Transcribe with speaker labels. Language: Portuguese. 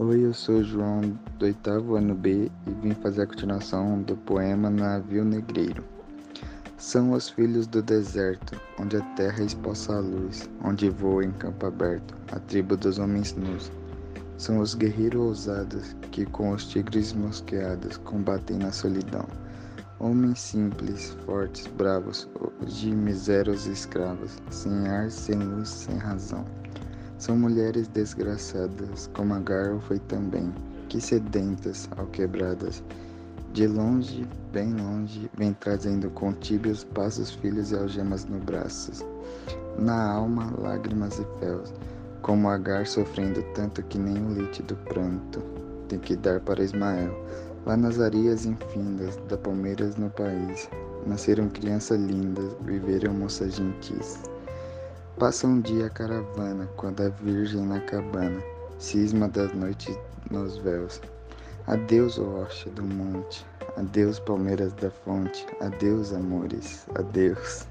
Speaker 1: eu sou João do oitavo ano B e vim fazer a continuação do poema Navio Negreiro. São os filhos do deserto, onde a terra expulsa a luz, onde voa em campo aberto a tribo dos homens nus. São os guerreiros ousados que com os tigres mosqueados combatem na solidão. Homens simples, fortes, bravos, de misérios escravos, sem ar, sem luz, sem razão. São mulheres desgraçadas, como Agar foi também, que sedentas, alquebradas, de longe, bem longe, vem trazendo com tíbios passos filhos e algemas no braços. Na alma, lágrimas e féus, como Agar sofrendo tanto que nem o leite do pranto tem que dar para Ismael. Lá nas areias infindas da Palmeiras no país, nasceram crianças lindas, viveram moças gentis. Passa um dia a caravana, quando a virgem na cabana cisma das noites nos véus. Adeus, rocha do monte, adeus, palmeiras da fonte, adeus, amores, adeus.